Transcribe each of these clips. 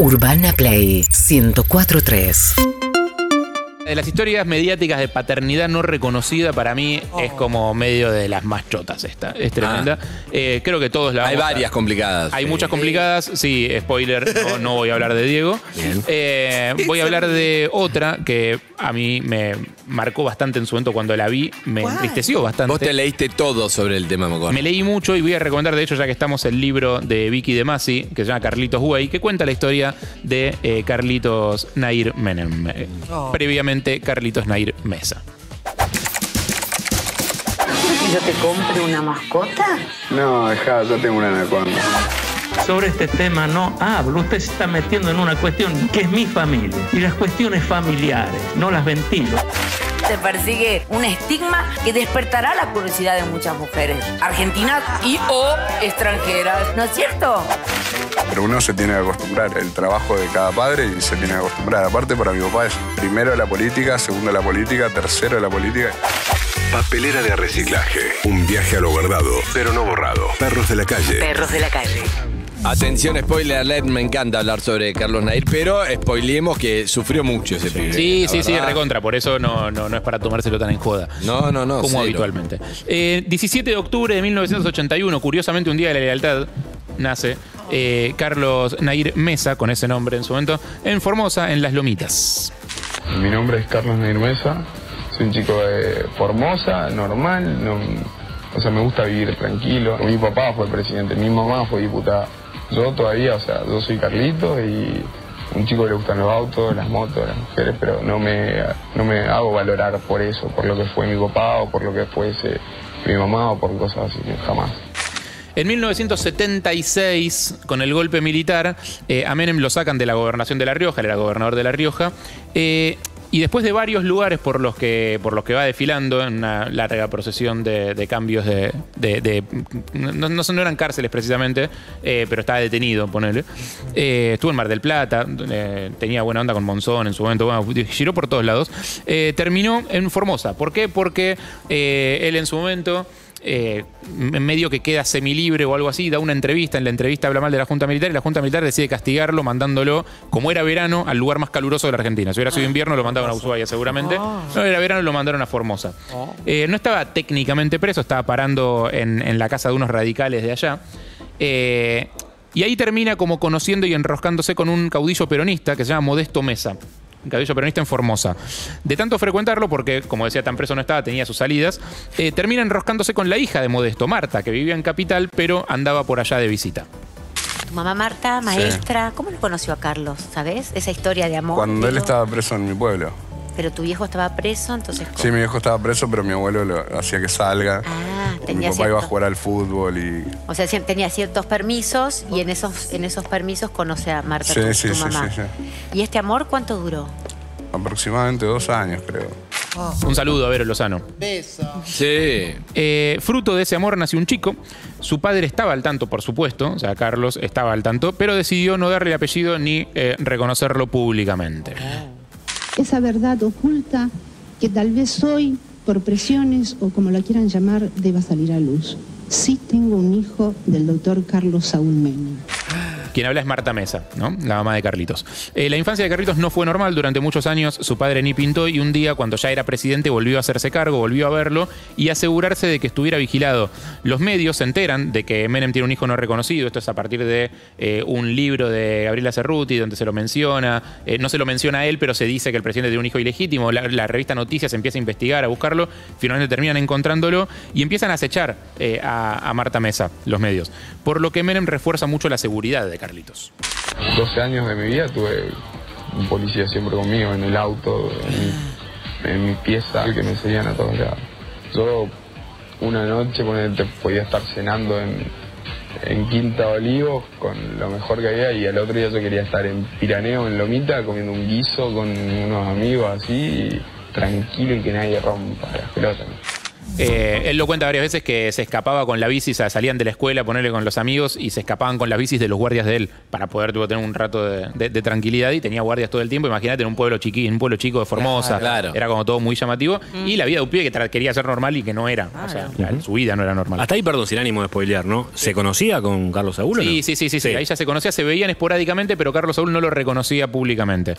Urbana Play 1043. De las historias mediáticas de paternidad no reconocida, para mí Oh. es como medio de las más chotas esta. Es tremenda. Eh, creo que todos la Hay a- varias complicadas. Hay Sí. muchas complicadas, sí, spoiler, no, no voy a hablar de Diego. Eh, voy a hablar de otra que a mí me marcó bastante en su momento cuando la vi, me ¿Cuál? entristeció bastante. Vos te leíste todo sobre el tema, Mocón. Me leí mucho y voy a recomendar, de hecho, ya que estamos, el libro de Vicky de Masi, que se llama Carlitos Way, que cuenta la historia de eh, Carlitos Nair Menem. Eh, Oh. Previamente, Carlitos Nair Mesa. ¿Que yo te compre una mascota? No, dejá, yo tengo una anaconda. Sobre este tema no hablo. Usted se está metiendo en una cuestión que es mi familia. Y las cuestiones familiares no las ventilo. Te persigue un estigma que despertará la curiosidad de muchas mujeres, argentinas y o extranjeras, ¿no es cierto? Pero uno se tiene que acostumbrar. El trabajo de cada padre y se tiene que acostumbrar. Aparte, para mi papá es primero la política, segundo la política, tercero la política. Papelera de reciclaje. Un viaje a lo guardado, pero no borrado. Perros de la calle. Perros de la calle. Atención, spoiler alert, me encanta hablar sobre Carlos Nair, pero spoileemos que sufrió mucho ese pibe. Sí, sí, sí, verdad. recontra. Por eso no, no, no es para tomárselo tan en joda. No, no, no. como cero. habitualmente. Eh, 17 de octubre de 1981, curiosamente un día de la lealtad, nace eh, Carlos Nair Mesa, con ese nombre en su momento, en Formosa, en Las Lomitas. Mi nombre es Carlos Nair Mesa. Soy un chico de Formosa, normal. no- o sea, me gusta vivir tranquilo. Mi papá fue presidente, mi mamá fue diputada. Yo todavía, o sea, yo soy Carlito y un chico que le gustan los autos, las motos, las mujeres, pero no me, no me hago valorar por eso, por lo que fue mi papá o por lo que fuese mi mamá o por cosas así, jamás. En 1976, con el golpe militar, eh, a Menem lo sacan de la gobernación de La Rioja, él era gobernador de La Rioja, eh, y después de varios lugares por los que, por los que va desfilando en una larga procesión de, cambios de... no, no eran cárceles precisamente, eh, pero estaba detenido, ponele. Eh, estuvo en Mar del Plata, tenía buena onda con Monzón en su momento, bueno, giró por todos lados. Terminó en Formosa. ¿Por qué? Porque él en su momento eh, en medio que queda semilibre o algo así, da una entrevista, en la entrevista habla mal de la Junta Militar y la Junta Militar decide castigarlo mandándolo, como era verano, al lugar más caluroso de la Argentina. Si hubiera sido invierno lo mandaban a Ushuaia seguramente. No era verano lo mandaron a Formosa. Eh, no estaba técnicamente preso, estaba parando en, en la casa de unos radicales de allá. Eh, y ahí termina como conociendo y enroscándose con un caudillo peronista que se llama Modesto Mesa. Un caudillo peronista en Formosa. De tanto frecuentarlo, porque como decía, tan preso no estaba, tenía sus salidas, eh, termina enroscándose con la hija de Modesto, Marta, que vivía en Capital, pero andaba por allá de visita. Tu mamá Marta, maestra, ¿cómo lo conoció a Carlos? ¿Sabes? Esa historia de amor. Cuando él estaba preso en mi pueblo. Pero tu viejo estaba preso, entonces. ¿cómo? Sí, mi viejo estaba preso, pero mi abuelo lo hacía que salga. Ah, mi tenía papá iba a jugar al fútbol y O sea, tenía ciertos permisos y en esos, en esos permisos conoce a Marta, Sí, tu, sí, tu sí, mamá. sí, ¿Y este amor cuánto duró? aproximadamente dos años, creo. Un saludo a Vero Lozano. Beso. Sí. Eh, fruto de ese amor nació un chico. Su padre estaba al tanto, por supuesto, o sea, Carlos estaba al tanto, pero decidió no darle apellido ni eh, reconocerlo públicamente. esa verdad oculta que tal vez hoy, por presiones o como la quieran llamar, deba salir a luz. Sí tengo un hijo del doctor Carlos Saúl Menem. Quien habla es Marta Mesa, ¿no? La mamá de Carlitos. Eh, la infancia de Carlitos no fue normal. Durante muchos años su padre ni pintó y un día, cuando ya era presidente, volvió a hacerse cargo, volvió a verlo y asegurarse de que estuviera vigilado. Los medios se enteran de que Menem tiene un hijo no reconocido. Esto es a partir de eh, un libro de Gabriela Cerruti donde se lo menciona. Eh, no se lo menciona a él, pero se dice que el presidente tiene un hijo ilegítimo. La, revista Noticias empieza a investigar, a buscarlo. Finalmente terminan encontrándolo y empiezan a acechar a Marta Mesa, los medios. Por lo que Menem refuerza mucho la seguridad de Carlitos. 12 años de mi vida tuve un policía siempre conmigo en el auto, en en mi pieza, que me seguían a todos lados. Yo una noche ponete, podía estar cenando en, en Quinta Olivos con lo mejor que había y al otro día yo quería estar en Piraneo, en Lomita, comiendo un guiso con unos amigos así, y tranquilo y que nadie rompa las pelotas. Eh, él lo cuenta varias veces que se escapaba con la bici, o sea, salían de la escuela, ponerle con los amigos y se escapaban con las bicis de los guardias de él para poder tipo, tener un rato de, de- de tranquilidad y tenía guardias todo el tiempo. Imagínate en un pueblo chiqui, en un pueblo chico de Formosa, Claro. era como todo muy llamativo y la vida de un pibe que quería ser normal y que no era, o sea, su vida no era normal. Hasta ahí, perdón, sin ánimo de spoilear, ¿no? ¿Se conocía con Carlos Saúl o no? Sí, sí, sí, sí, sí. Ahí ya se conocía, se veían esporádicamente, pero Carlos Saúl no lo reconocía públicamente.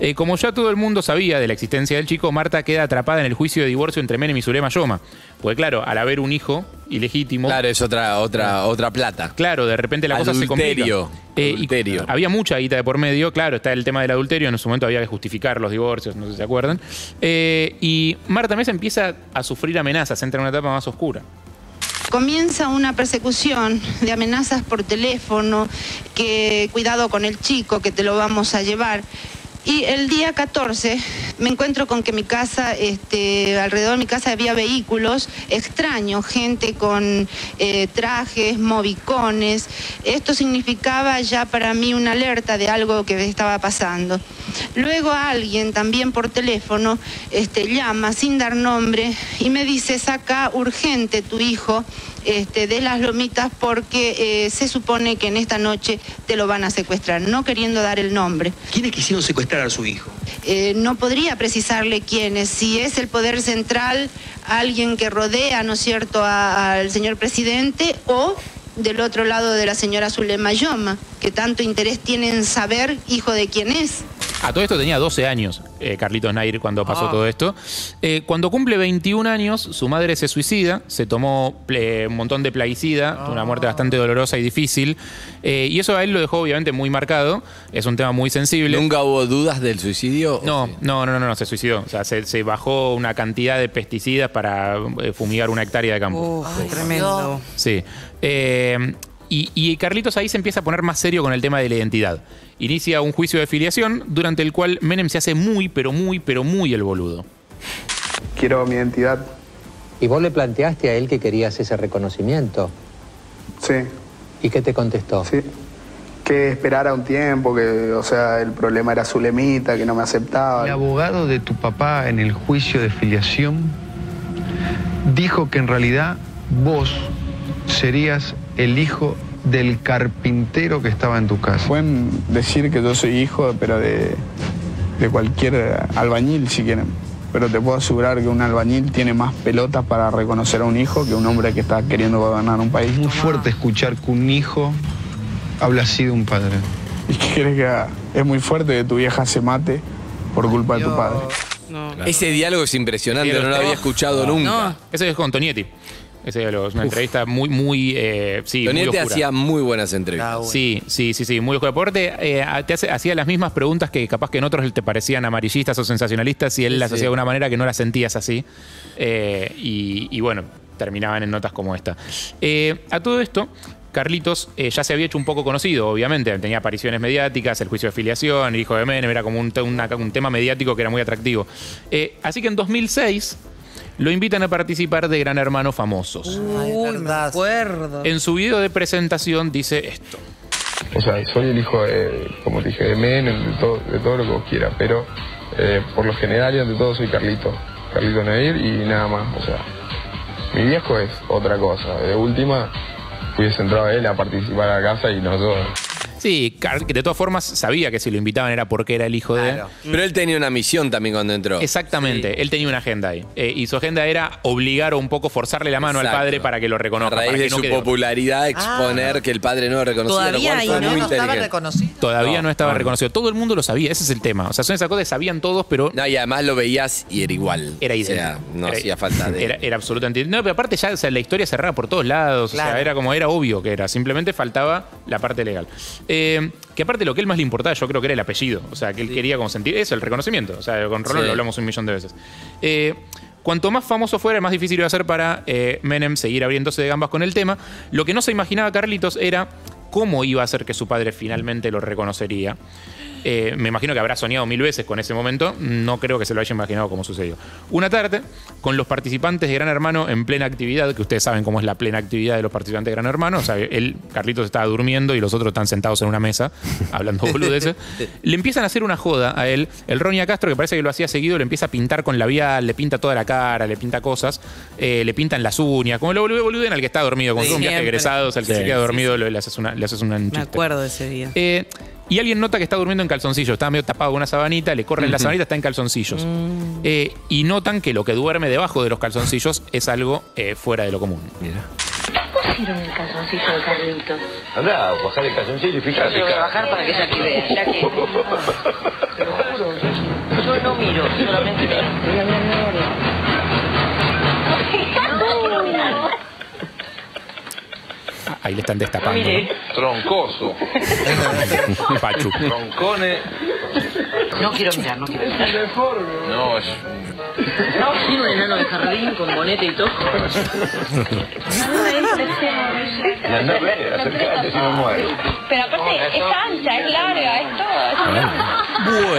Eh, como ya todo el mundo sabía de la existencia del chico, Marta queda atrapada en el juicio de divorcio entre Menem y Zulema Yoma. Porque claro, al haber un hijo ilegítimo. Claro, es otra, otra, otra plata. Claro, de repente la cosa se complica. Eh, y Adulterio. había mucha guita de por medio, claro, está el tema del adulterio, en su momento había que justificar los divorcios, no sé si se acuerdan. Eh, y Marta Mesa empieza a sufrir amenazas, entra en una etapa más oscura. Comienza una persecución de amenazas por teléfono, que cuidado con el chico, que te lo vamos a llevar. Y el día 14 me encuentro con que mi casa, este, alrededor de mi casa había vehículos extraños, gente con eh, trajes, movicones. Esto significaba ya para mí una alerta de algo que estaba pasando. Luego alguien también por teléfono este, llama sin dar nombre y me dice, saca urgente tu hijo este, de las lomitas porque eh, se supone que en esta noche te lo van a secuestrar, no queriendo dar el nombre. ¿Quiénes quisieron secuestrar a su hijo? Eh, no podría precisarle quiénes, si es el poder central, alguien que rodea, ¿no es cierto?, al señor presidente o del otro lado de la señora Zulema Yoma, que tanto interés tiene en saber hijo de quién es. A todo esto tenía 12 años eh, Carlitos Nair cuando pasó Ah. todo esto. Eh, cuando cumple 21 años, su madre se suicida, se tomó ple- un montón de plaguicida, una muerte bastante dolorosa y difícil. Eh, y eso a él lo dejó obviamente muy marcado, es un tema muy sensible. ¿Nunca hubo dudas del suicidio? No, no, no, no, no, se suicidó. O sea, se, se bajó una cantidad de pesticidas para eh, fumigar una hectárea de campo. tremendo. Sí. Eh, y, y Carlitos ahí se empieza a poner más serio con el tema de la identidad. Inicia un juicio de filiación durante el cual Menem se hace muy, pero muy, pero muy el boludo. Quiero mi identidad. ¿Y vos le planteaste a él que querías ese reconocimiento? Sí. ¿Y qué te contestó? Sí. Que esperara un tiempo, que, o sea, el problema era Zulemita, que no me aceptaba. El abogado de tu papá en el juicio de filiación dijo que en realidad vos serías el hijo del carpintero que estaba en tu casa. Pueden decir que yo soy hijo, pero de, de cualquier albañil, si quieren. Pero te puedo asegurar que un albañil tiene más pelotas para reconocer a un hijo que un hombre que está queriendo gobernar un país. Muy fuerte escuchar que un hijo habla así de un padre. ¿Y qué quieres que haga? Es muy fuerte que tu vieja se mate por culpa de tu padre. Ese diálogo es impresionante, no lo había escuchado nunca. Ese es con Tonietti. Ese diálogo es una entrevista muy, muy. Eh, sí, muy Tonietti oscura. hacía muy buenas entrevistas. Sí, sí, sí, sí, muy oscura. Por aparte, eh, te hace- hacía las mismas preguntas que capaz que en otros te parecían amarillistas o sensacionalistas y él Sí, las sí. hacía de una manera que no las sentías así. Eh, y, y bueno, terminaban en notas como esta. Eh, a todo esto, Carlitos eh, ya se había hecho un poco conocido, obviamente. Tenía apariciones mediáticas, el juicio de filiación, el hijo de Menem, era como un, te- una- un tema mediático que era muy atractivo. Eh, así que en 2006 lo invitan a participar de Gran Hermano Famosos. Uy, me acuerdo. En su video de presentación dice esto. O sea, soy el hijo de, como te dije, de Menem, de todo, de todo lo que vos quieras, pero eh, por lo general y ante todo soy Carlito, Carlito Nair y nada más. O sea, mi viejo es otra cosa. De última, hubiese entrado él a participar a la casa y no yo. Sí, Car- que de todas formas sabía que si lo invitaban era porque era el hijo de... Pero él tenía una misión también cuando entró. Exactamente, él tenía una agenda ahí. Eh, y su agenda era obligar o un poco forzarle la mano al padre para que lo reconozca. A raíz para que de no su quede- popularidad, Ah. exponer que el padre no lo reconocía. lo Todavía cual ahí no, estaba reconocido. Todavía no, No, estaba no, no. reconocido. Todo el mundo lo sabía, ese es el tema. O sea, son esas cosas, sabían todos, pero No, y además lo veías y era igual. era O idéntico. sea, no Era- hacía falta de. Era, era absolutamente. No, pero aparte ya o sea, la historia cerraba por todos lados. O Claro. sea, era como era obvio que era. Simplemente faltaba la parte legal. Eh, que aparte lo que él más le importaba, yo creo que era el apellido. O sea, que él quería como sentir eso, el reconocimiento. O sea, con Rolón Sí. lo hablamos un millón de veces. Eh, Cuanto más famoso fuera, más difícil iba a ser para eh, Menem seguir abriéndose de gambas con el tema. Lo que no se imaginaba Carlitos era cómo iba a hacer que su padre finalmente lo reconocería. Eh, me imagino que habrá soñado mil veces con ese momento. No creo que se lo haya imaginado como sucedió. Una tarde, con los participantes de Gran Hermano en plena actividad, que ustedes saben cómo es la plena actividad de los participantes de Gran Hermano. O sea, él, Carlitos estaba durmiendo y los otros están sentados en una mesa hablando boludeces. le empiezan a hacer una joda a él. El Ronia Castro, que parece que lo hacía seguido, le empieza a pintar con labial, le pinta toda la cara, le pinta cosas, eh, le pintan las uñas, como lo boluden al que está dormido, como un viaje Siempre. egresados, al que se Sí, queda sí, dormido le, le haces una, le haces una Me acuerdo de ese día. Eh, y alguien nota que está durmiendo en calzoncillos, está medio tapado con una sabanita, le corren la Ujú. sabanita, está en calzoncillos. Mm. Eh, y notan que lo que duerme debajo de los calzoncillos es algo eh, fuera de lo común. pusieron el calzoncillo de Carlitos? Andá, bajar el calzoncillo y fíjate. Yo voy a bajar para que aquí vea. Te lo juro. Yo no miro, solamente miro. Ahí le están destapando. Mire. Troncoso. Pachu. Troncone. No quiero mirar, no quiero mirar. No, es. No, sí, un enano de jardín con bonete y todo. Si no muere. Pero aparte es ancha, es larga, es todo. Bueno.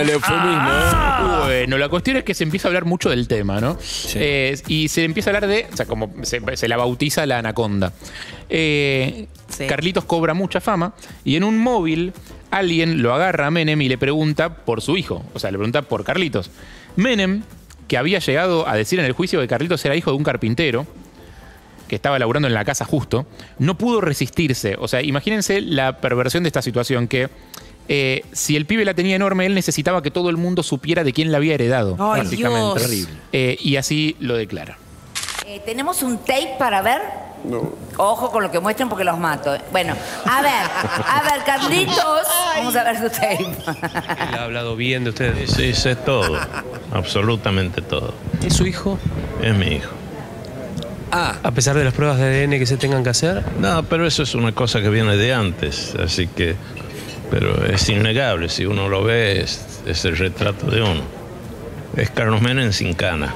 Bueno, el eufemismo, ¿eh? Bueno, la cuestión es que se empieza a hablar mucho del tema, ¿no? Eh, y se empieza a hablar de, o sea, como se, se la bautiza la anaconda. Eh, Carlitos cobra mucha fama y en un móvil alguien lo agarra a Menem y le pregunta por su hijo, o sea, le pregunta por Carlitos. Menem, que había llegado a decir en el juicio que Carlitos era hijo de un carpintero, que estaba laburando en la casa justo, no pudo resistirse. O sea, imagínense la perversión de esta situación que eh, si el pibe la tenía enorme, él necesitaba que todo el mundo supiera de quién la había heredado. Ay, básicamente. Dios. Terrible. Eh, y así lo declara. Eh, ¿Tenemos un tape para ver? No. Ojo con lo que muestren porque los mato. eh. Bueno, a ver, a ver, Carlitos. Vamos a ver su tape. Él ha hablado bien de ustedes. Sí, sé todo. Absolutamente todo. ¿Es su hijo? Es mi hijo. Ah. A pesar de las pruebas de ADN que se tengan que hacer. No, pero eso es una cosa que viene de antes, así que. Pero es innegable, si uno lo ve, es, es el retrato de uno. Es Carlos Menem sin canas.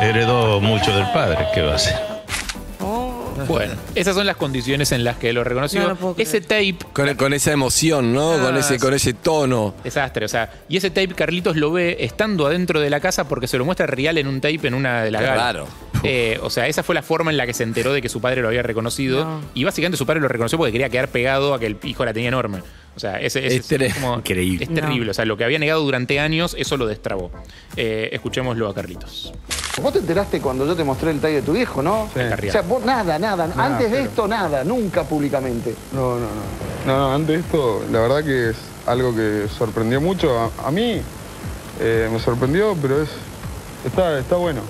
Heredó mucho del padre, ¿qué va a hacer? Bueno, esas son las condiciones en las que lo reconoció. No ese tape. Con, con esa emoción, ¿no? con, Ah, ese, con ese tono. Desastre, o sea, y ese tape Carlitos lo ve estando adentro de la casa porque se lo muestra real en un tape en una de las galas. Eh, o sea, esa fue la forma en la que se enteró de que su padre lo había reconocido. No. Y básicamente su padre lo reconoció porque quería quedar pegado a que el hijo la tenía enorme. O sea, ese, ese Es ter- como- Increíble. es terrible. O sea, lo que había negado durante años, eso lo destrabó. Eh, escuchémoslo a Carlitos. Vos te enteraste cuando yo te mostré el talle de tu viejo, ¿no? Sí. O sea, vos nada, nada. Antes de esto, nada. Nunca públicamente. No, no, no. No, no, antes de esto, la verdad que es algo que sorprendió mucho. A, a mí eh, me sorprendió, pero es está, está bueno.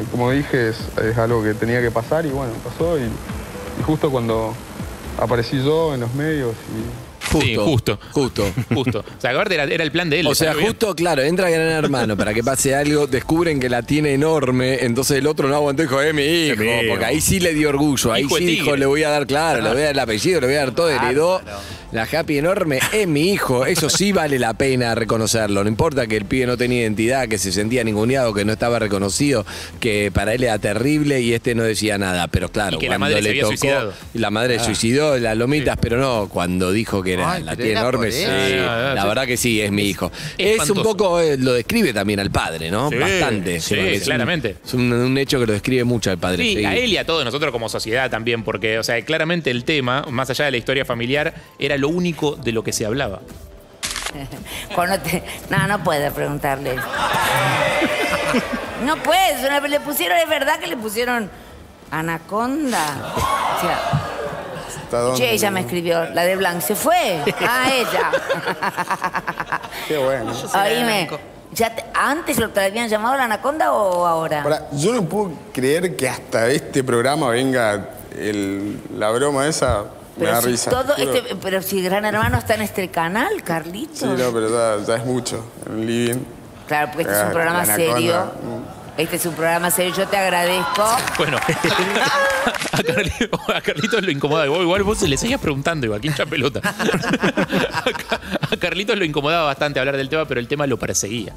Eh, como dije, es, es algo que tenía que pasar y bueno, pasó. Y, y justo cuando aparecí yo en los medios y... Justo. Sí, justo. Justo. Justo. O sea, aparte era, era el plan de él. O sea, bien. justo, claro, entra Gran Hermano para que pase algo, descubren que la tiene enorme, entonces el otro no aguantó y dijo, es mi hijo, porque ahí sí le dio orgullo, ahí Hijo sí dijo, le voy a dar, claro, le voy a dar el apellido, le voy a dar todo, heredó la happy enorme, es mi hijo, eso sí vale la pena reconocerlo, no importa que el pibe no tenía identidad, que se sentía ninguneado, que no estaba reconocido, que para él era terrible y este no decía nada, pero claro, Y que la cuando madre se le había tocó, suicidado. la madre Ah. suicidó las lomitas, pero no, cuando dijo que era Ay, la era enorme, sí, eso. Ah, la sí. verdad que sí, es mi hijo. Es un poco, eh, lo describe también al padre, ¿no? Sí, Bastante. sí, Es un- claramente. Es un, un hecho que lo describe mucho al padre. Sí, sí. a él y a todos nosotros como sociedad también, porque, o sea, claramente el tema, más allá de la historia familiar, era lo único de lo que se hablaba. Cuando te- No, no puede preguntarle. No puedes, una- le pusieron, es verdad que le pusieron anaconda. O sea, che, ella me escribió, la de Blanc se fue. Ah, ella. Qué bueno. Oíme, ya te- ¿antes lo te habían llamado la anaconda o ahora? Pará, yo no puedo creer que hasta este programa venga el- la broma esa. Me Pero da si, risa. todo este- pero si Gran Hermano está en este canal, Carlitos. Sí, no, pero ya, ya es mucho. En el living. Claro, porque este es un programa serio. Este es un programa serio, yo te agradezco. Bueno, a, Carlitos, a Carlitos lo incomoda. Igual, igual vos le seguías preguntando, igual, hincha pelota. A, Ca- a Carlitos lo incomodaba bastante hablar del tema, pero el tema lo perseguía.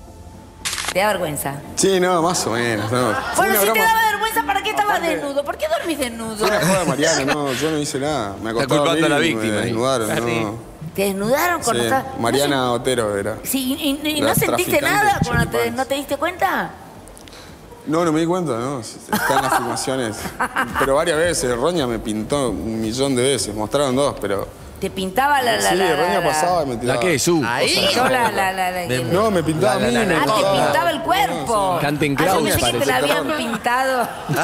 ¿Te da vergüenza? Sí, no, más o menos. No. Bueno, si te daba vergüenza, ¿para qué estabas desnudo? ¿Por qué dormís desnudo? Fue una joda Mariana, no, yo no hice nada. Me Está acostaba culpando a la víctima Me ahí. desnudaron, Ah, sí. no. ¿Te desnudaron Sí, cuando estabas- Mariana Otero era. Sí, y, y- y La no sentiste traficante nada de cuando te, choripanes. no te diste cuenta. No, no me di cuenta, ¿no? Están las filmaciones. Pero varias veces, Roña me pintó un millón de veces. Mostraron dos, pero. Te pintaba la. la, sí, la, la- la- pasaba y me tiraba. ¿La qué? Su. Ahí. Pintó la- la- la- la- el- No, me pintaba La, la, a mí. la, me la. Ah, te pintaba. el cuerpo. Canten Ah, yo Clown, pensé que te la habían pintado.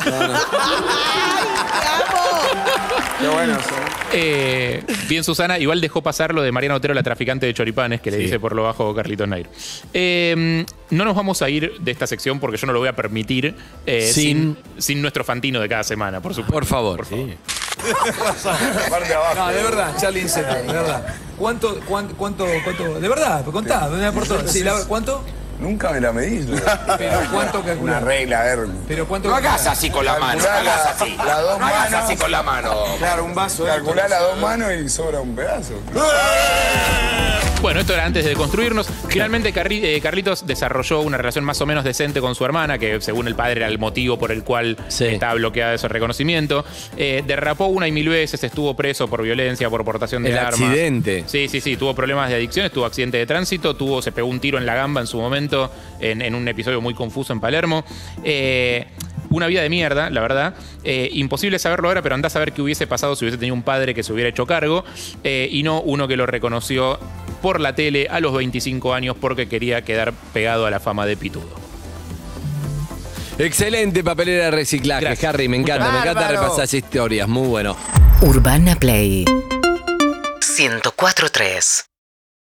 Qué bueno eso. Eh, bien, Susana, igual dejó pasar lo de Mariana Otero, la traficante de choripanes, que le dice por lo bajo Carlitos Nair. Eh, no nos vamos a ir de esta sección porque yo no lo voy a permitir eh, sin, sin nuestro fantino de cada semana, por supuesto. Por favor. Por favor. No, de verdad, Charlie Inceto, de verdad. ¿Cuánto, cuánto, cuánto, cuánto? De verdad, contá, me por. Sí, ¿cuánto? Nunca me la medí. Pero ¿cuánto calculás? Una regla, a ver. Pero ¿cuánto No hagas así con la mano, no hagas así. Las dos No hagas manos. así con la mano. Claro, un vaso. Calculá las dos manos y sobra un pedazo. Bueno, esto era antes de construirnos. Finalmente, Carri- eh, Carlitos desarrolló una relación más o menos decente con su hermana, que según el padre era el motivo por el cual estaba bloqueada ese reconocimiento. Eh, derrapó una y mil veces, estuvo preso por violencia, por portación de El armas. accidente. Sí, sí, sí, tuvo problemas de adicciones, tuvo accidente de tránsito, tuvo, se pegó un tiro en la gamba en su momento, en, en un episodio muy confuso en Palermo. Eh, una vida de mierda, la verdad. Eh, imposible saberlo ahora, pero andás a ver qué hubiese pasado si hubiese tenido un padre que se hubiera hecho cargo eh, y no uno que lo reconoció por la tele a los 25 años porque quería quedar pegado a la fama de pitudo. Excelente papelera de reciclaje, Harry. Me encanta, me encanta repasar historias. Muy bueno. Urbana Play 104.3